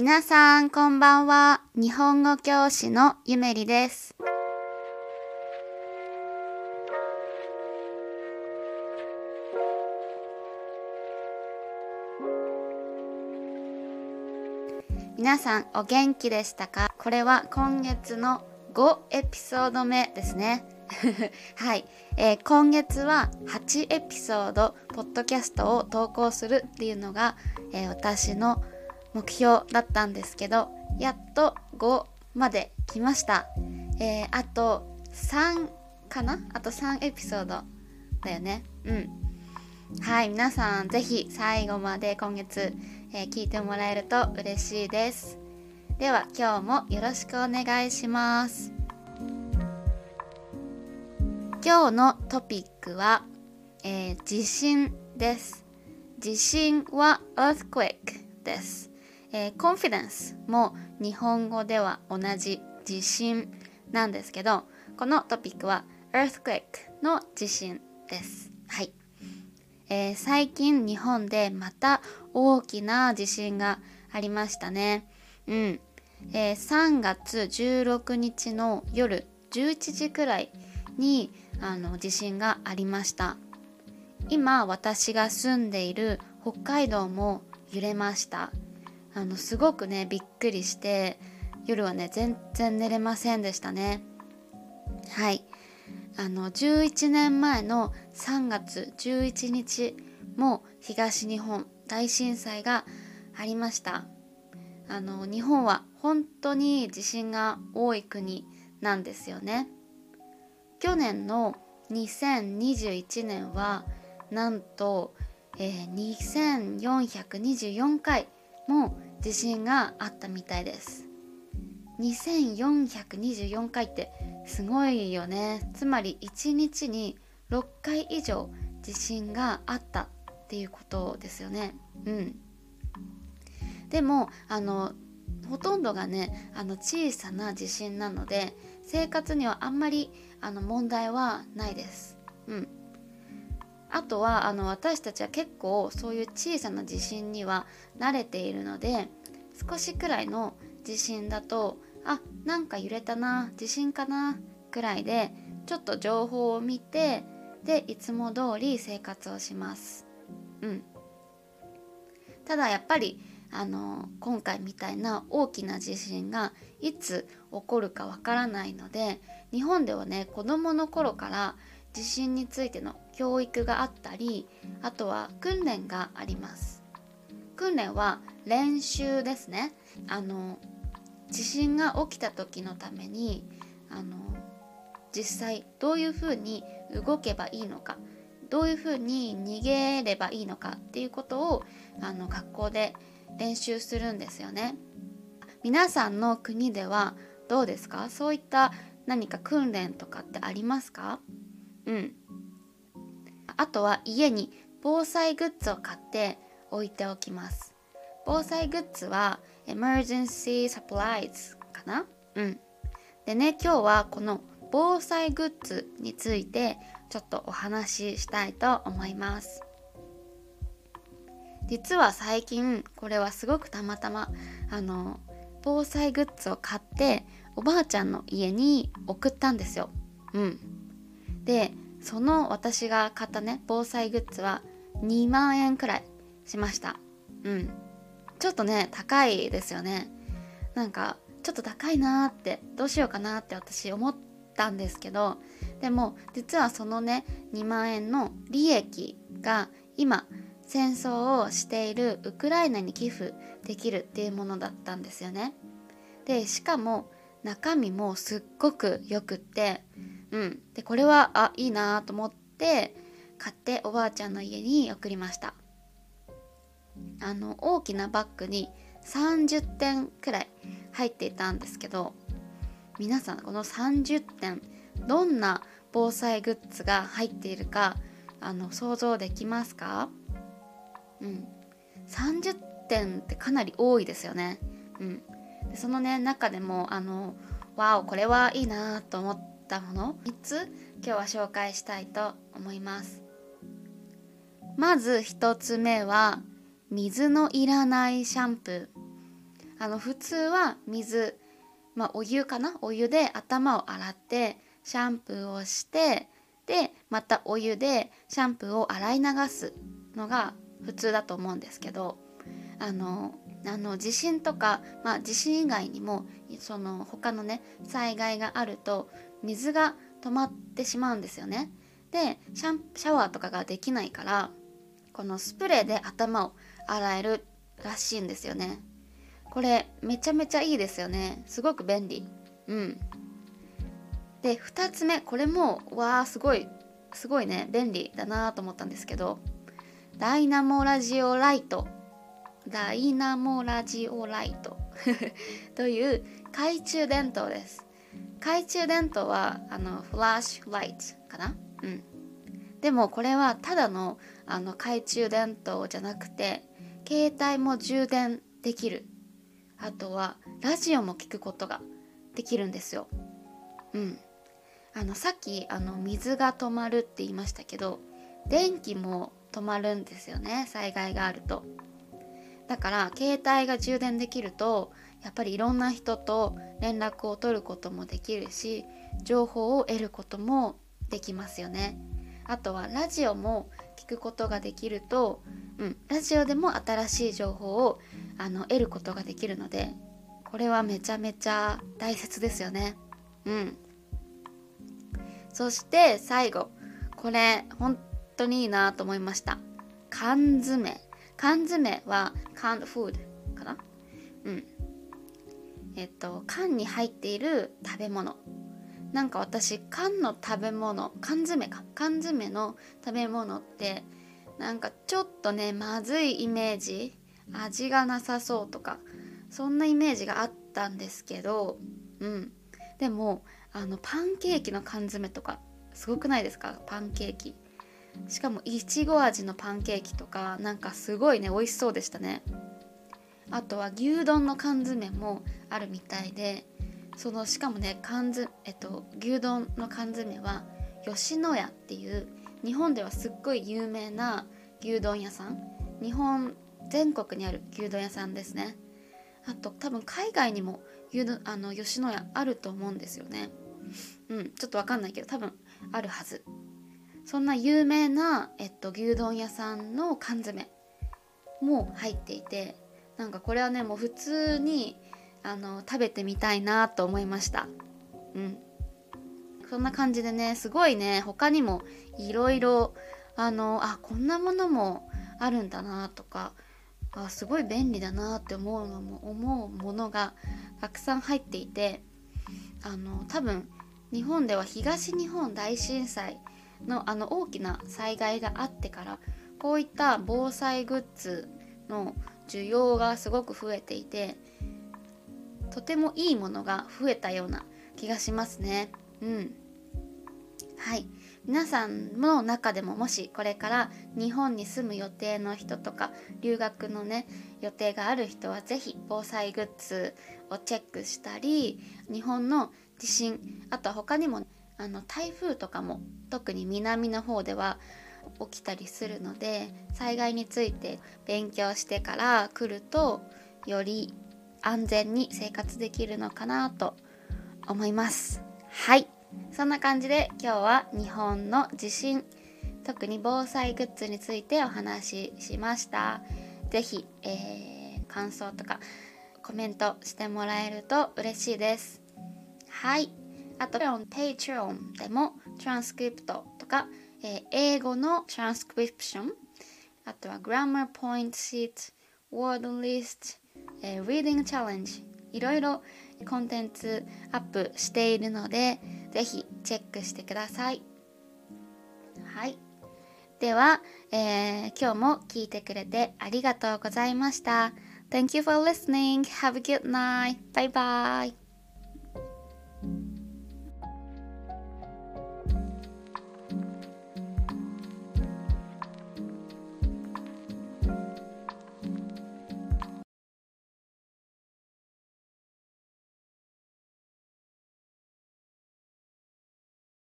皆さんこんばんは。日本語教師のゆめりです。皆さんお元気でしたか？これは今月の5エピソード目ですね。はい、えー、今月は8エピソードポッドキャストを投稿するっていうのが、えー、私の目標だったんですけどやっと5まで来ました、えー、あと3かな？あと3エピソードだよね。うん。はい皆さん是非最後まで今月えー、聞いてもらえると嬉しいです。では今日もよろしくお願いします。今日のトピックは、えー、地震です。地震は earthquake です、えー、confidence も日本語では同じ地震なんですけどこのトピックは earthquake の地震ですはいえー、最近日本でまた大きな地震がありましたね。うん。えー、3月16日の夜11時くらいにあの地震がありました。今私が住んでいる北海道も揺れました。あのすごくねびっくりして夜はね全然寝れませんでしたね。はい。あの11年前の3月11日も東日本大震災がありましたあの日本は本当に地震が多い国なんですよね去年の2021年はなんと、えー、2424回も地震があったみたいです。2424回ってすごいよね。つまり1日に6回以上地震があったっていうことですよね。うん。でもあのほとんどがねあの小さな地震なので生活にはあんまりあの問題はないです。うん。あとはあの私たちは結構そういう小さな地震には慣れているので少しくらいの地震だとあなんか揺れたな地震かなくらいでちょっと情報を見てでいつも通り生活をします。うん。ただやっぱりあの今回みたいな大きな地震がいつ起こるかわからないので日本ではね子どもの頃から地震についての教育があったりあとは訓練があります訓練は練習ですねあの地震が起きた時のためにあの実際どういうふうに動けばいいのかどういうふうに逃げればいいのかっていうことをあの学校で練習するんですよね。皆さんの国ではどうですか？そういった何か訓練とかってありますか？うん。あとは家に防災グッズを買って置いておきます。防災グッズは emergency supplies かな？うん。でね、今日はこの防災グッズについてちょっとお話ししたいと思います。実は最近これはすごくたまたまあの防災グッズを買っておばあちゃんの家に送ったんですよ。うん。でその私が買ったね防災グッズは2万円くらいしました。うん。ちょっとね高いですよねなんかちょっと高いなーってどうしようかなって私思ったんですけどでも実はそのね2万円の利益が今戦争をしているウクライナに寄付できるっていうものだったんですよね。でしかも中身もすっごくよくってうん。でこれはあいいなと思って買っておばあちゃんの家に送りました。あの大きなバッグに30点くらい入っていたんですけど皆さんこの30点どんな防災グッズが入っているかあの想像できますか？うん。30点ってかなり多いですよね。うん、でそのね中でもあのわおこれはいいなと思ったもの3つ今日は紹介したいと思います。まず1つ目は水のいらないシャンプーあの普通は水まあお湯かな？お湯で頭を洗ってシャンプーをしてでまたお湯でシャンプーを洗い流すのが普通だと思うんですけどあのあの地震とか、まあ、地震以外にもその他のね災害があると水が止まってしまうんですよね。でシャンシャワーとかができないからこのスプレーで頭を洗えるらしいんですよね。これめちゃめちゃいいですよね。すごく便利。うん。で2つ目これもわあすごいすごいね便利だなと思ったんですけどダイナモラジオライトダイナモラジオライト。という懐中電灯です。懐中電灯はあのフラッシュライトかな？うん。でもこれはただのあの懐中電灯じゃなくて携帯も充電できる。あとはラジオも聞くことができるんですよ。うん。あのさっきあの水が止まるって言いましたけど電気も止まるんですよね災害があると。だから携帯が充電できるとやっぱりいろんな人と連絡を取ることもできるし情報を得ることもできますよね。あとはラジオも聞くことができると、うん、ラジオでも新しい情報をあの得ることができるのでこれはめちゃめちゃ大切ですよね。うん。そして最後。これ本当にいいなと思いました。缶詰。缶詰は canned food かな？うん。えっと缶に入っている食べ物。なんか私缶の食べ物缶詰か。缶詰の食べ物ってなんかちょっとねまずいイメージ味がなさそうとかそんなイメージがあったんですけどうん。でもあのパンケーキの缶詰とかすごくないですか？パンケーキ。しかもいちご味のパンケーキとかなんかすごいね美味しそうでしたね。あとは牛丼の缶詰もあるみたいでそのしかもね缶詰、えっと、牛丼の缶詰は吉野家っていう日本ではすっごい有名な牛丼屋さん。日本全国にある牛丼屋さんですね。あと多分海外にも牛丼あの吉野家あると思うんですよね。うんちょっとわかんないけど多分あるはず。そんな有名な、えっと、牛丼屋さんの缶詰も入っていてなんかこれはねもう普通にあの食べてみたいなと思いました。うん。そんな感じでねすごいね他にもいろいろあのあこんなものもあるんだなとかあすごい便利だなって思うのも思うものがたくさん入っていてあの多分日本では東日本大震災のあの大きな災害があってからこういった防災グッズの需要がすごく増えていてとてもいいものが増えたような気がしますね。うん、はい皆さんの中でももしこれから日本に住む予定の人とか留学のね予定がある人は是非防災グッズをチェックしたり日本の地震あとは他にもあの台風とかも特に南の方では起きたりするので災害について勉強してから来るとより安全に生活できるのかなと思います。はい。そんな感じで今日は日本の地震特に防災グッズについてお話ししました。是非、えー、感想とかコメントしてもらえると嬉しいです。はい。あと Patreon でもトランスクリプトとか、えー、英語のトランスクリプションあとは Grammar Point Sheet Word List、えー、Reading Challenge いろいろコンテンツアップしているのでぜひチェックしてくださいはいでは、えー、今日も聞いてくれてありがとうございました Thank you for listening. Have a good night. Bye bye.